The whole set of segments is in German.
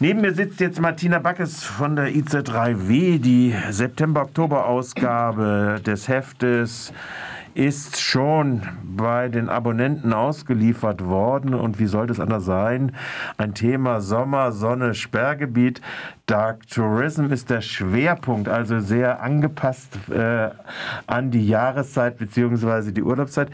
Neben mir sitzt jetzt Martina Backes von der IZ3W, die September-Oktober-Ausgabe des Heftes ist schon bei den Abonnenten ausgeliefert worden. Und wie sollte es anders sein? Ein Thema Sommer, Sonne, Sperrgebiet. Dark Tourism ist der Schwerpunkt, also sehr angepasst äh, an die Jahreszeit bzw. die Urlaubszeit.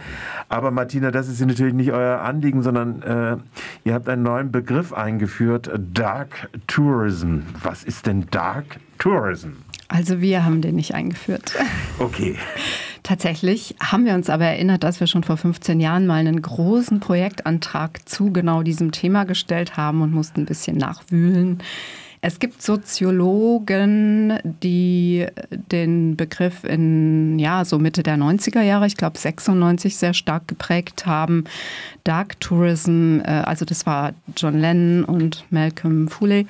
Aber Martina, das ist natürlich nicht euer Anliegen, sondern äh, ihr habt einen neuen Begriff eingeführt, Dark Tourism. Was ist denn Dark Tourism? Also wir haben den nicht eingeführt. Okay. Tatsächlich haben wir uns aber erinnert, dass wir schon vor 15 Jahren mal einen großen Projektantrag zu genau diesem Thema gestellt haben und mussten ein bisschen nachwühlen. Es gibt Soziologen, die den Begriff in ja, so Mitte der 90er Jahre, ich glaube 96 sehr stark geprägt haben. Dark Tourism, äh, also das war John Lennon und Malcolm Fuley,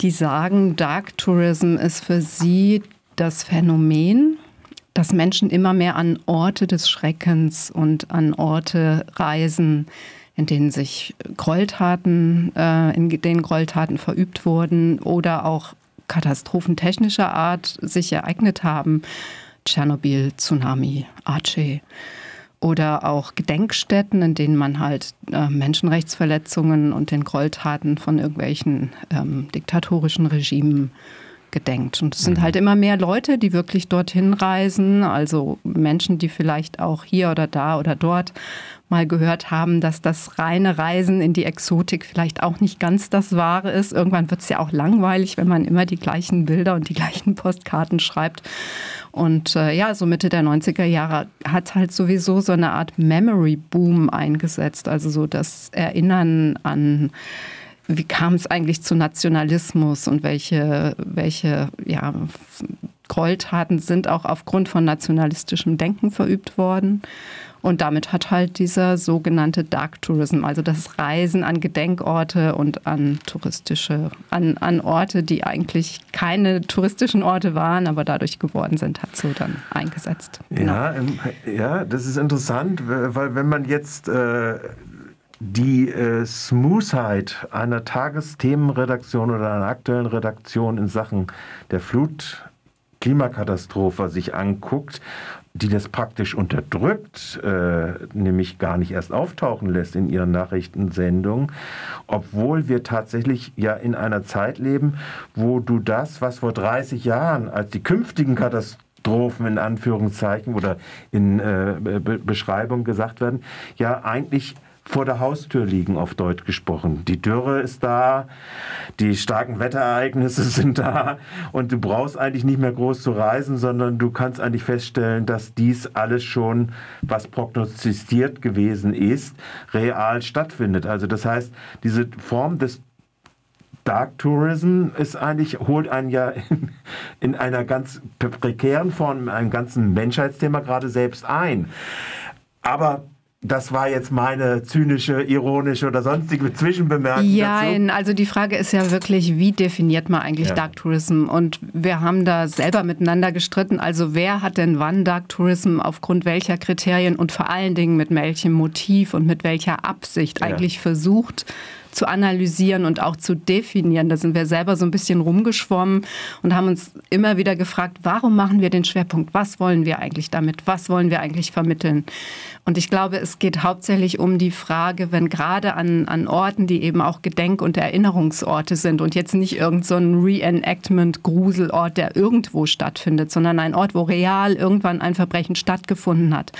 die sagen, Dark Tourism ist für sie das Phänomen, dass Menschen immer mehr an Orte des Schreckens und an Orte reisen, in denen sich Gräueltaten, äh, in denen Gräueltaten verübt wurden oder auch Katastrophen technischer Art sich ereignet haben. Tschernobyl, Tsunami, Aceh. Oder auch Gedenkstätten, in denen man halt äh, Menschenrechtsverletzungen und den Gräueltaten von irgendwelchen ähm, diktatorischen Regimen gedenkt. Und es sind mhm. halt immer mehr Leute, die wirklich dorthin reisen, also Menschen, die vielleicht auch hier oder da oder dort mal gehört haben, dass das reine Reisen in die Exotik vielleicht auch nicht ganz das Wahre ist. Irgendwann wird es ja auch langweilig, wenn man immer die gleichen Bilder und die gleichen Postkarten schreibt. Und äh, ja, so Mitte der 90er Jahre hat halt sowieso so eine Art Memory Boom eingesetzt, also so das Erinnern an wie kam es eigentlich zu Nationalismus und welche, welche ja, Gräueltaten sind auch aufgrund von nationalistischem Denken verübt worden. Und damit hat halt dieser sogenannte Dark Tourism, also das Reisen an Gedenkorte und an touristische, an, an Orte, die eigentlich keine touristischen Orte waren, aber dadurch geworden sind, hat so dann eingesetzt. Genau. Ja, ja, das ist interessant, weil wenn man jetzt äh, die äh, Smoothheit einer Tagesthemenredaktion oder einer aktuellen Redaktion in Sachen der Flut Klimakatastrophe sich anguckt, die das praktisch unterdrückt, äh, nämlich gar nicht erst auftauchen lässt in ihren Nachrichtensendungen, obwohl wir tatsächlich ja in einer Zeit leben, wo du das, was vor 30 Jahren als die künftigen Katastrophen in Anführungszeichen oder in äh, Be Beschreibung gesagt werden, ja eigentlich vor der Haustür liegen, auf Deutsch gesprochen. Die Dürre ist da, die starken Wetterereignisse sind da und du brauchst eigentlich nicht mehr groß zu reisen, sondern du kannst eigentlich feststellen, dass dies alles schon, was prognostiziert gewesen ist, real stattfindet. Also das heißt, diese Form des Dark Tourism ist eigentlich, holt einen ja in, in einer ganz prekären Form, in einem ganzen Menschheitsthema gerade selbst ein. Aber das war jetzt meine zynische, ironische oder sonstige Zwischenbemerkung. Ja, also die Frage ist ja wirklich, wie definiert man eigentlich ja. Dark Tourism? Und wir haben da selber miteinander gestritten. Also wer hat denn wann Dark Tourism aufgrund welcher Kriterien und vor allen Dingen mit welchem Motiv und mit welcher Absicht ja. eigentlich versucht, zu analysieren und auch zu definieren. Da sind wir selber so ein bisschen rumgeschwommen und haben uns immer wieder gefragt, warum machen wir den Schwerpunkt? Was wollen wir eigentlich damit? Was wollen wir eigentlich vermitteln? Und ich glaube, es geht hauptsächlich um die Frage, wenn gerade an, an Orten, die eben auch Gedenk- und Erinnerungsorte sind und jetzt nicht irgendein so Reenactment-Gruselort, der irgendwo stattfindet, sondern ein Ort, wo real irgendwann ein Verbrechen stattgefunden hat.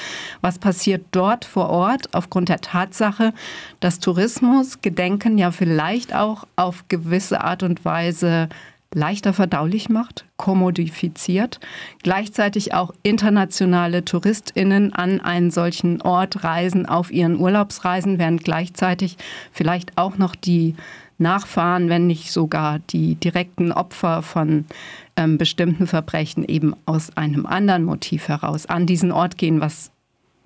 Was passiert dort vor Ort aufgrund der Tatsache, dass Tourismus, Gedenken ja vielleicht auch auf gewisse Art und Weise leichter verdaulich macht, kommodifiziert, gleichzeitig auch internationale Touristinnen an einen solchen Ort reisen auf ihren Urlaubsreisen, während gleichzeitig vielleicht auch noch die Nachfahren, wenn nicht sogar die direkten Opfer von ähm, bestimmten Verbrechen eben aus einem anderen Motiv heraus an diesen Ort gehen, was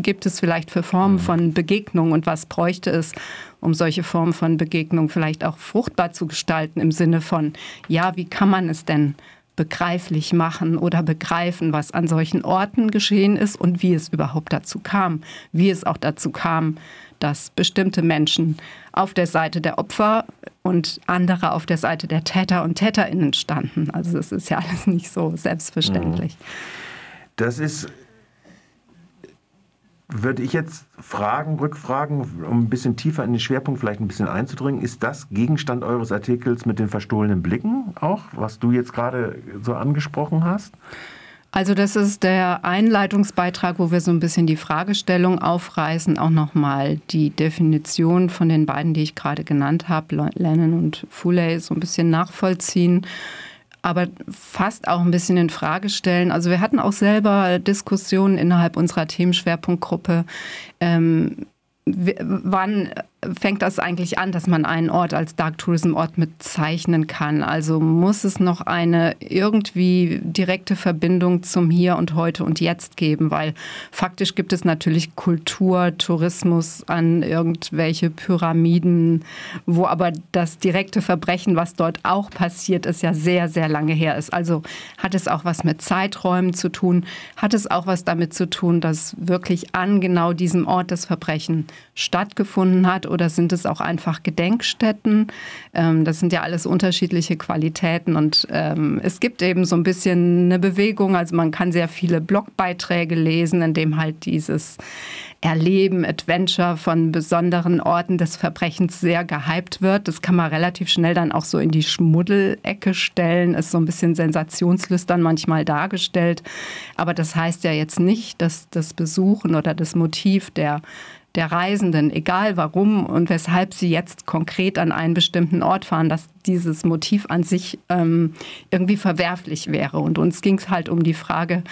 gibt es vielleicht für Formen mhm. von Begegnung und was bräuchte es, um solche Formen von Begegnung vielleicht auch fruchtbar zu gestalten im Sinne von, ja, wie kann man es denn begreiflich machen oder begreifen, was an solchen Orten geschehen ist und wie es überhaupt dazu kam, wie es auch dazu kam, dass bestimmte Menschen auf der Seite der Opfer und andere auf der Seite der Täter und Täterinnen standen. Also das ist ja alles nicht so selbstverständlich. Mhm. Das ist würde ich jetzt fragen, rückfragen, um ein bisschen tiefer in den Schwerpunkt vielleicht ein bisschen einzudringen. Ist das Gegenstand eures Artikels mit den verstohlenen Blicken auch, was du jetzt gerade so angesprochen hast? Also das ist der Einleitungsbeitrag, wo wir so ein bisschen die Fragestellung aufreißen, auch nochmal die Definition von den beiden, die ich gerade genannt habe, Lennon und Fuley, so ein bisschen nachvollziehen aber fast auch ein bisschen in Frage stellen. Also wir hatten auch selber Diskussionen innerhalb unserer Themenschwerpunktgruppe. Ähm, wann fängt das eigentlich an, dass man einen Ort als Dark Tourism Ort bezeichnen kann? Also muss es noch eine irgendwie direkte Verbindung zum Hier und heute und jetzt geben? Weil faktisch gibt es natürlich Kultur, Tourismus an irgendwelche Pyramiden, wo aber das direkte Verbrechen, was dort auch passiert ist, ja sehr, sehr lange her ist. Also hat es auch was mit Zeiträumen zu tun? Hat es auch was damit zu tun, dass wirklich an genau diesem Ort das Verbrechen stattgefunden hat? Oder sind es auch einfach Gedenkstätten? Ähm, das sind ja alles unterschiedliche Qualitäten und ähm, es gibt eben so ein bisschen eine Bewegung. Also man kann sehr viele Blogbeiträge lesen, in dem halt dieses Erleben, Adventure von besonderen Orten des Verbrechens sehr gehypt wird. Das kann man relativ schnell dann auch so in die Schmuddelecke stellen, ist so ein bisschen sensationslüstern manchmal dargestellt. Aber das heißt ja jetzt nicht, dass das Besuchen oder das Motiv der der Reisenden, egal warum und weshalb sie jetzt konkret an einen bestimmten Ort fahren, dass dieses Motiv an sich ähm, irgendwie verwerflich wäre. Und uns ging es halt um die Frage,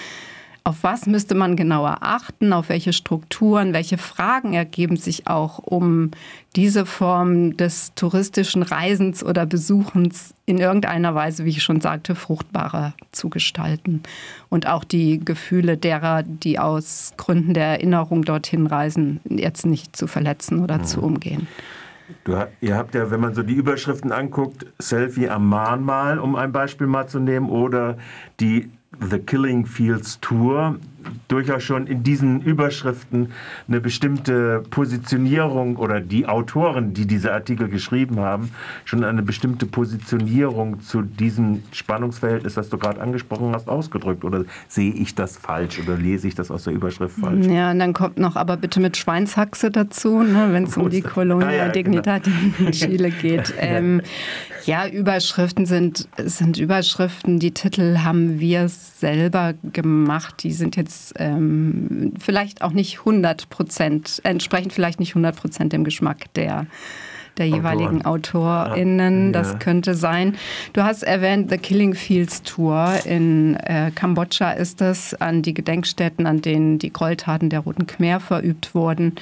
auf was müsste man genauer achten, auf welche Strukturen, welche Fragen ergeben sich auch, um diese Form des touristischen Reisens oder Besuchens in irgendeiner Weise, wie ich schon sagte, fruchtbarer zu gestalten. Und auch die Gefühle derer, die aus Gründen der Erinnerung dorthin reisen, jetzt nicht zu verletzen oder mhm. zu umgehen. Du, ihr habt ja, wenn man so die Überschriften anguckt, Selfie am Mahnmal, um ein Beispiel mal zu nehmen, oder die The Killing Fields Tour durchaus schon in diesen Überschriften eine bestimmte Positionierung oder die Autoren, die diese Artikel geschrieben haben, schon eine bestimmte Positionierung zu diesem Spannungsverhältnis, das du gerade angesprochen hast, ausgedrückt. Oder sehe ich das falsch oder lese ich das aus der Überschrift falsch? Ja, und dann kommt noch aber bitte mit Schweinshaxe dazu, ne, wenn es um die Colonia ah, ja, Dignidad genau. in Chile geht. Ähm, ja, Überschriften sind, sind Überschriften. Die Titel haben wir selber gemacht. Die sind jetzt ähm, vielleicht auch nicht 100 Prozent, entsprechen vielleicht nicht 100 Prozent dem Geschmack der der jeweiligen Autoren. AutorInnen. Ja. Das könnte sein. Du hast erwähnt, The Killing Fields Tour in äh, Kambodscha ist das, an die Gedenkstätten, an denen die Gräueltaten der Roten Khmer verübt wurden.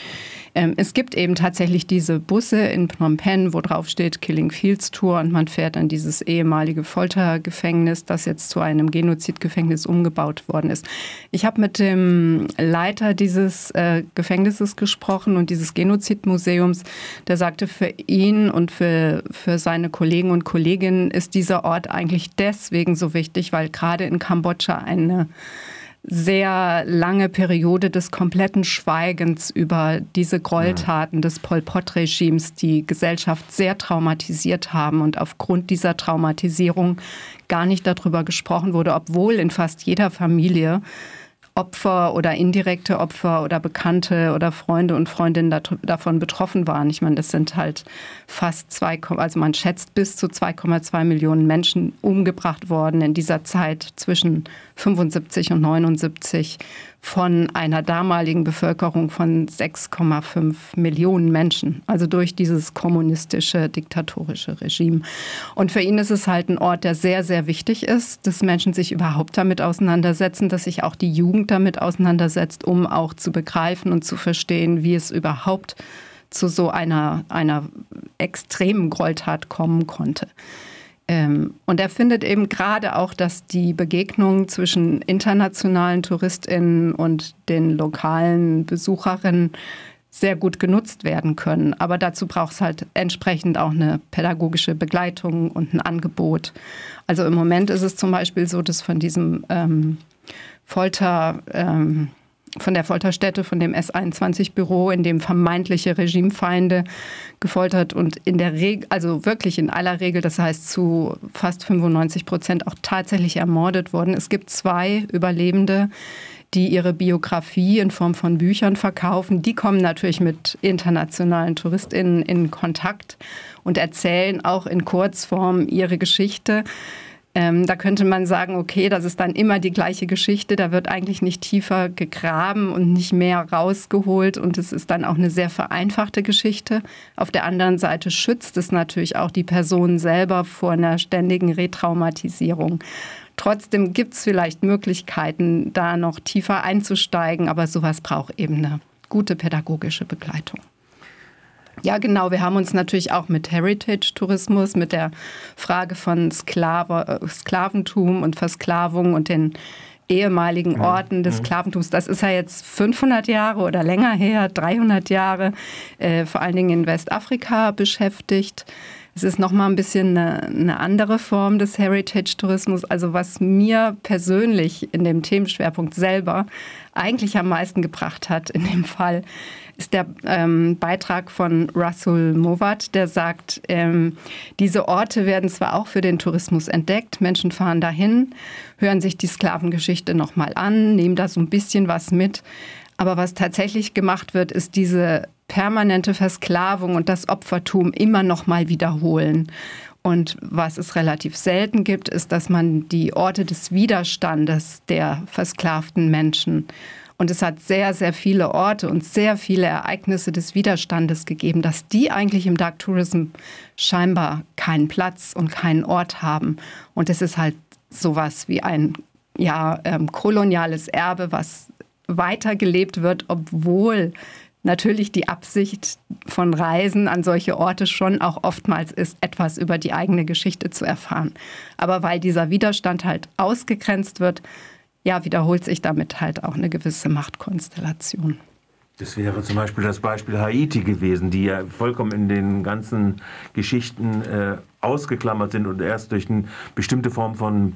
Ähm, es gibt eben tatsächlich diese Busse in Phnom Penh, wo drauf steht Killing Fields Tour und man fährt an dieses ehemalige Foltergefängnis, das jetzt zu einem Genozidgefängnis umgebaut worden ist. Ich habe mit dem Leiter dieses äh, Gefängnisses gesprochen und dieses Genozidmuseums, der sagte, für ihn und für, für seine Kollegen und Kolleginnen ist dieser Ort eigentlich deswegen so wichtig, weil gerade in Kambodscha eine sehr lange Periode des kompletten Schweigens über diese Gräueltaten des Pol Pot-Regimes die Gesellschaft sehr traumatisiert haben und aufgrund dieser Traumatisierung gar nicht darüber gesprochen wurde, obwohl in fast jeder Familie Opfer oder indirekte Opfer oder Bekannte oder Freunde und Freundinnen davon betroffen waren. Ich meine, das sind halt fast zwei, also man schätzt bis zu 2,2 Millionen Menschen umgebracht worden in dieser Zeit zwischen 75 und 79 von einer damaligen Bevölkerung von 6,5 Millionen Menschen, also durch dieses kommunistische, diktatorische Regime. Und für ihn ist es halt ein Ort, der sehr, sehr wichtig ist, dass Menschen sich überhaupt damit auseinandersetzen, dass sich auch die Jugend damit auseinandersetzt, um auch zu begreifen und zu verstehen, wie es überhaupt zu so einer, einer extremen Gräueltat kommen konnte. Ähm, und er findet eben gerade auch, dass die Begegnung zwischen internationalen TouristInnen und den lokalen Besucherinnen sehr gut genutzt werden können. Aber dazu braucht es halt entsprechend auch eine pädagogische Begleitung und ein Angebot. Also im Moment ist es zum Beispiel so, dass von diesem ähm, Folter, ähm, von der Folterstätte, von dem S21-Büro, in dem vermeintliche Regimefeinde gefoltert und in der Regel, also wirklich in aller Regel, das heißt zu fast 95 Prozent auch tatsächlich ermordet wurden. Es gibt zwei Überlebende, die ihre Biografie in Form von Büchern verkaufen. Die kommen natürlich mit internationalen TouristInnen in Kontakt und erzählen auch in Kurzform ihre Geschichte. Ähm, da könnte man sagen, okay, das ist dann immer die gleiche Geschichte, da wird eigentlich nicht tiefer gegraben und nicht mehr rausgeholt und es ist dann auch eine sehr vereinfachte Geschichte. Auf der anderen Seite schützt es natürlich auch die Person selber vor einer ständigen Retraumatisierung. Trotzdem gibt es vielleicht Möglichkeiten, da noch tiefer einzusteigen, aber sowas braucht eben eine gute pädagogische Begleitung. Ja, genau. Wir haben uns natürlich auch mit Heritage-Tourismus, mit der Frage von Sklave, äh, Sklaventum und Versklavung und den ehemaligen Orten des mhm. Sklaventums. Das ist ja jetzt 500 Jahre oder länger her, 300 Jahre, äh, vor allen Dingen in Westafrika beschäftigt. Es ist nochmal ein bisschen eine, eine andere Form des Heritage-Tourismus. Also was mir persönlich in dem Themenschwerpunkt selber eigentlich am meisten gebracht hat in dem Fall, ist der ähm, Beitrag von Russell Movat, der sagt, ähm, diese Orte werden zwar auch für den Tourismus entdeckt, Menschen fahren dahin, hören sich die Sklavengeschichte nochmal an, nehmen da so ein bisschen was mit, aber was tatsächlich gemacht wird, ist diese permanente Versklavung und das Opfertum immer noch mal wiederholen. Und was es relativ selten gibt, ist, dass man die Orte des Widerstandes der versklavten Menschen und es hat sehr, sehr viele Orte und sehr viele Ereignisse des Widerstandes gegeben, dass die eigentlich im Dark Tourism scheinbar keinen Platz und keinen Ort haben. Und es ist halt sowas wie ein ja, ähm, koloniales Erbe, was weitergelebt wird, obwohl natürlich die Absicht von Reisen an solche Orte schon auch oftmals ist, etwas über die eigene Geschichte zu erfahren. Aber weil dieser Widerstand halt ausgegrenzt wird, ja, wiederholt sich damit halt auch eine gewisse Machtkonstellation. Das wäre zum Beispiel das Beispiel Haiti gewesen, die ja vollkommen in den ganzen Geschichten äh, ausgeklammert sind und erst durch eine bestimmte Form von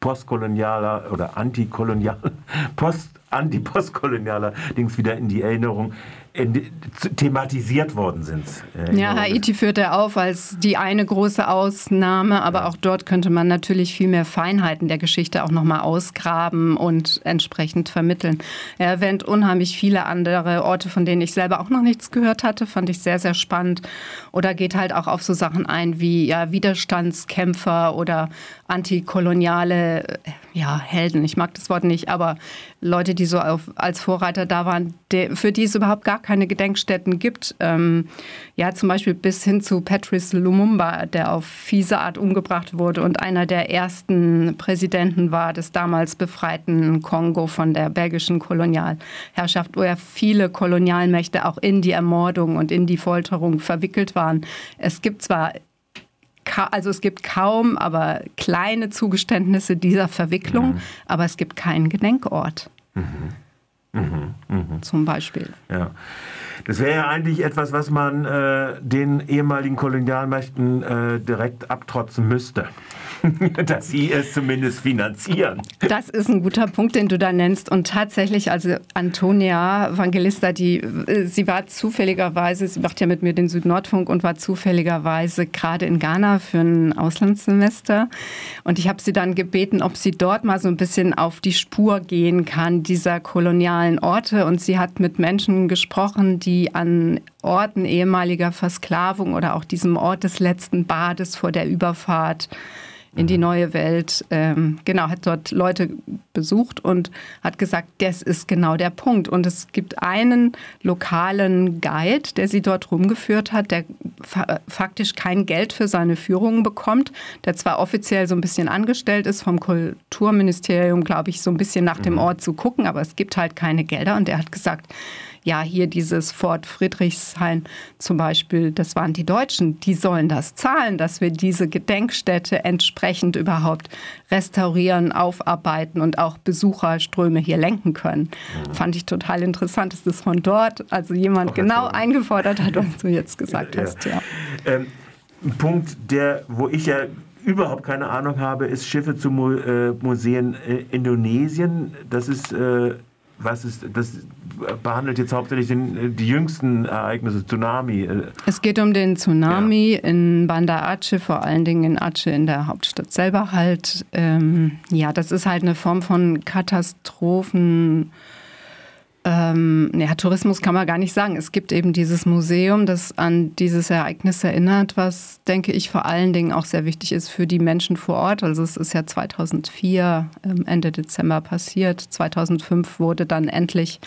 postkolonialer oder antikolonial, post, anti-postkolonialer Dings wieder in die Erinnerung thematisiert worden sind. Äh, ja, Haiti führt er auf als die eine große Ausnahme, aber ja. auch dort könnte man natürlich viel mehr Feinheiten der Geschichte auch nochmal ausgraben und entsprechend vermitteln. Er erwähnt unheimlich viele andere Orte, von denen ich selber auch noch nichts gehört hatte, fand ich sehr, sehr spannend. Oder geht halt auch auf so Sachen ein wie ja, Widerstandskämpfer oder antikoloniale ja, Helden. Ich mag das Wort nicht, aber Leute, die so auf, als Vorreiter da waren, der, für die es überhaupt gar keine Gedenkstätten gibt. Ähm, ja, zum Beispiel bis hin zu Patrice Lumumba, der auf fiese Art umgebracht wurde und einer der ersten Präsidenten war des damals befreiten Kongo von der belgischen Kolonialherrschaft, wo ja viele Kolonialmächte auch in die Ermordung und in die Folterung verwickelt waren. Es gibt zwar also es gibt kaum, aber kleine Zugeständnisse dieser Verwicklung, mhm. aber es gibt keinen Gedenkort. Mhm. Mhm. mhm. Zum Beispiel. Ja. Das wäre ja eigentlich etwas, was man äh, den ehemaligen Kolonialmächten äh, direkt abtrotzen müsste. dass sie es zumindest finanzieren. Das ist ein guter Punkt, den du da nennst. Und tatsächlich, also Antonia Evangelista, die, äh, sie war zufälligerweise, sie macht ja mit mir den Südnordfunk und war zufälligerweise gerade in Ghana für ein Auslandssemester. Und ich habe sie dann gebeten, ob sie dort mal so ein bisschen auf die Spur gehen kann, dieser kolonialen Orte. Und sie hat mit Menschen gesprochen, die an Orten ehemaliger Versklavung oder auch diesem Ort des letzten Bades vor der Überfahrt in die mhm. neue Welt. Ähm, genau, hat dort Leute besucht und hat gesagt, das ist genau der Punkt. Und es gibt einen lokalen Guide, der sie dort rumgeführt hat, der fa faktisch kein Geld für seine Führungen bekommt, der zwar offiziell so ein bisschen angestellt ist vom Kulturministerium, glaube ich, so ein bisschen nach dem mhm. Ort zu gucken, aber es gibt halt keine Gelder. Und der hat gesagt, ja, hier dieses Fort Friedrichshain zum Beispiel, das waren die Deutschen, die sollen das zahlen, dass wir diese Gedenkstätte entsprechend überhaupt restaurieren, aufarbeiten und auch Besucherströme hier lenken können. Mhm. Fand ich total interessant, dass das von dort, also jemand Auch genau eingefordert hat, was du jetzt gesagt ja, hast. Ja. Ähm, ein Punkt, der, wo ich ja überhaupt keine Ahnung habe, ist Schiffe zu Mu äh, Museen äh, Indonesien. Das ist äh, was ist, das behandelt jetzt hauptsächlich den, die jüngsten Ereignisse, Tsunami. Es geht um den Tsunami ja. in Banda Aceh, vor allen Dingen in Aceh, in der Hauptstadt selber halt. Ähm, ja, das ist halt eine Form von Katastrophen ähm, ja, Tourismus kann man gar nicht sagen. Es gibt eben dieses Museum, das an dieses Ereignis erinnert, was, denke ich, vor allen Dingen auch sehr wichtig ist für die Menschen vor Ort. Also es ist ja 2004, ähm, Ende Dezember passiert. 2005 wurde dann endlich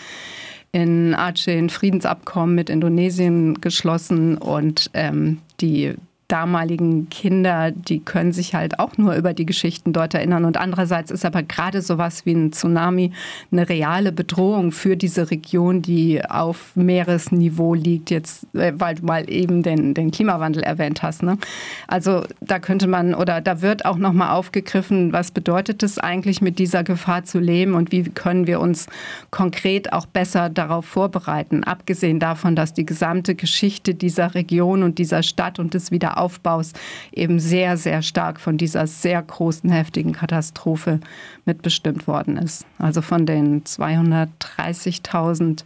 in Aceh ein Friedensabkommen mit Indonesien geschlossen und ähm, die damaligen Kinder, die können sich halt auch nur über die Geschichten dort erinnern. Und andererseits ist aber gerade sowas wie ein Tsunami eine reale Bedrohung für diese Region, die auf Meeresniveau liegt, jetzt, äh, weil du mal eben den, den Klimawandel erwähnt hast. Ne? Also da könnte man oder da wird auch nochmal aufgegriffen, was bedeutet es eigentlich, mit dieser Gefahr zu leben und wie können wir uns konkret auch besser darauf vorbereiten. Abgesehen davon, dass die gesamte Geschichte dieser Region und dieser Stadt und des Wiederaufbaus Wiederaufbaus eben sehr, sehr stark von dieser sehr großen, heftigen Katastrophe mitbestimmt worden ist. Also von den 230.000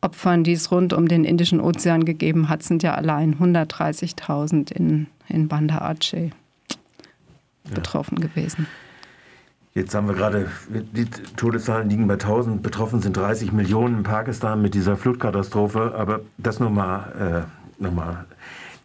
Opfern, die es rund um den Indischen Ozean gegeben hat, sind ja allein 130.000 in, in Banda Aceh betroffen ja. gewesen. Jetzt haben wir gerade, die Todeszahlen liegen bei 1000, betroffen sind 30 Millionen in Pakistan mit dieser Flutkatastrophe, aber das nur mal, äh, noch mal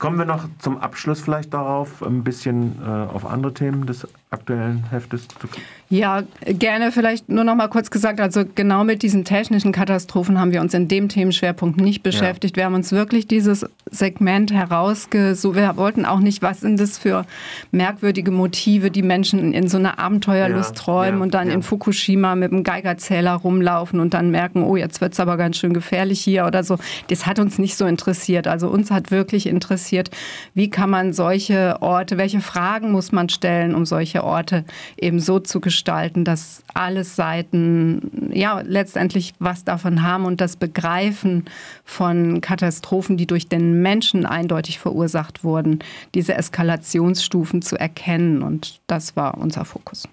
Kommen wir noch zum Abschluss vielleicht darauf, ein bisschen äh, auf andere Themen des aktuellen Heftes zu? Ja, gerne vielleicht nur noch mal kurz gesagt, also genau mit diesen technischen Katastrophen haben wir uns in dem Themenschwerpunkt nicht beschäftigt. Ja. Wir haben uns wirklich dieses Segment herausgesucht. Wir wollten auch nicht, was sind das für merkwürdige Motive, die Menschen in so einer Abenteuerlust ja, träumen ja, und dann in Fukushima mit dem Geigerzähler rumlaufen und dann merken, oh, jetzt wird es aber ganz schön gefährlich hier oder so. Das hat uns nicht so interessiert. Also uns hat wirklich interessiert, wie kann man solche Orte, welche Fragen muss man stellen, um solche Orte eben so zu gestalten, dass alle Seiten ja letztendlich was davon haben und das Begreifen von Katastrophen, die durch den Menschen eindeutig verursacht wurden, diese Eskalationsstufen zu erkennen. Und das war unser Fokus.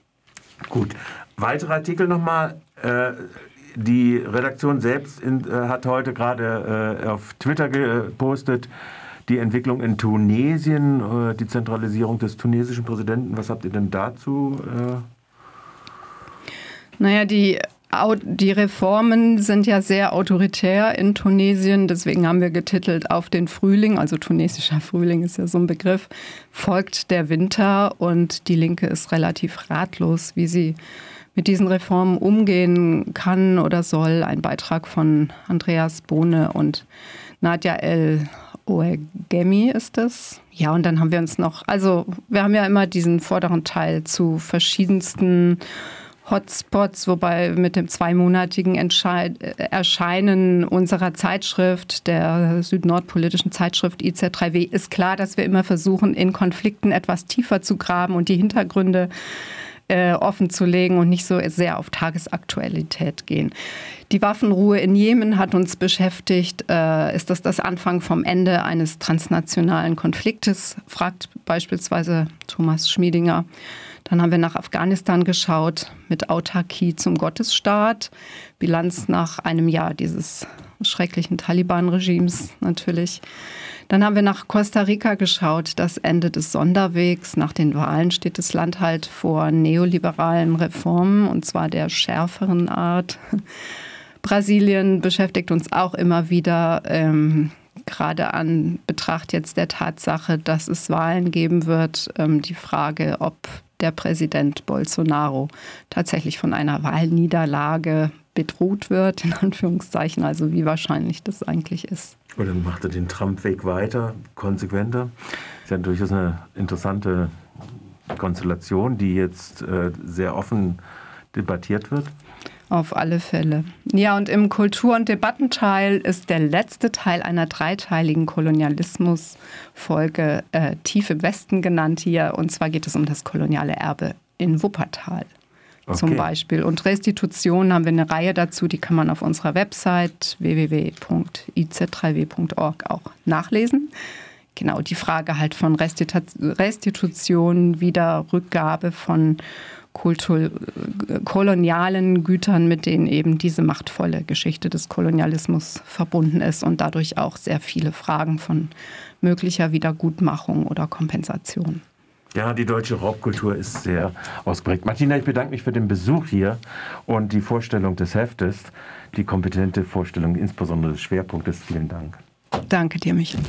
Gut. Weitere Artikel nochmal. Äh die Redaktion selbst äh, hat heute gerade äh, auf Twitter gepostet, die Entwicklung in Tunesien, äh, die Zentralisierung des tunesischen Präsidenten. Was habt ihr denn dazu? Äh? Naja, die die Reformen sind ja sehr autoritär in Tunesien, deswegen haben wir getitelt auf den Frühling, also tunesischer Frühling ist ja so ein Begriff, folgt der Winter und die Linke ist relativ ratlos, wie sie mit diesen Reformen umgehen kann oder soll. Ein Beitrag von Andreas Bohne und Nadja El Oegemi ist es. Ja, und dann haben wir uns noch, also wir haben ja immer diesen vorderen Teil zu verschiedensten Hotspots, wobei mit dem zweimonatigen Entscheid Erscheinen unserer Zeitschrift, der südnordpolitischen Zeitschrift IZ3W, ist klar, dass wir immer versuchen, in Konflikten etwas tiefer zu graben und die Hintergründe äh, offen zu legen und nicht so sehr auf Tagesaktualität gehen. Die Waffenruhe in Jemen hat uns beschäftigt. Äh, ist das das Anfang vom Ende eines transnationalen Konfliktes? fragt beispielsweise Thomas Schmiedinger. Dann haben wir nach Afghanistan geschaut mit Autarkie zum Gottesstaat. Bilanz nach einem Jahr dieses schrecklichen Taliban-Regimes natürlich. Dann haben wir nach Costa Rica geschaut, das Ende des Sonderwegs. Nach den Wahlen steht das Land halt vor neoliberalen Reformen und zwar der schärferen Art. Brasilien beschäftigt uns auch immer wieder, ähm, gerade an Betracht jetzt der Tatsache, dass es Wahlen geben wird, ähm, die Frage, ob der Präsident Bolsonaro tatsächlich von einer Wahlniederlage bedroht wird, in Anführungszeichen, also wie wahrscheinlich das eigentlich ist. Oder macht er den Trump-Weg weiter, konsequenter? Ist ja durchaus eine interessante Konstellation, die jetzt äh, sehr offen debattiert wird. Auf alle Fälle. Ja, und im Kultur- und Debattenteil ist der letzte Teil einer dreiteiligen Kolonialismus-Folge äh, Tief im Westen genannt hier. Und zwar geht es um das koloniale Erbe in Wuppertal okay. zum Beispiel. Und Restitution haben wir eine Reihe dazu, die kann man auf unserer Website www.iz3w.org auch nachlesen. Genau, die Frage halt von Restitution, Wiederrückgabe von Kultur, kolonialen Gütern, mit denen eben diese machtvolle Geschichte des Kolonialismus verbunden ist und dadurch auch sehr viele Fragen von möglicher Wiedergutmachung oder Kompensation. Ja, die deutsche Raubkultur ist sehr ausgeprägt. Martina, ich bedanke mich für den Besuch hier und die Vorstellung des Heftes, die kompetente Vorstellung insbesondere des Schwerpunktes. Vielen Dank. Danke dir, Michael.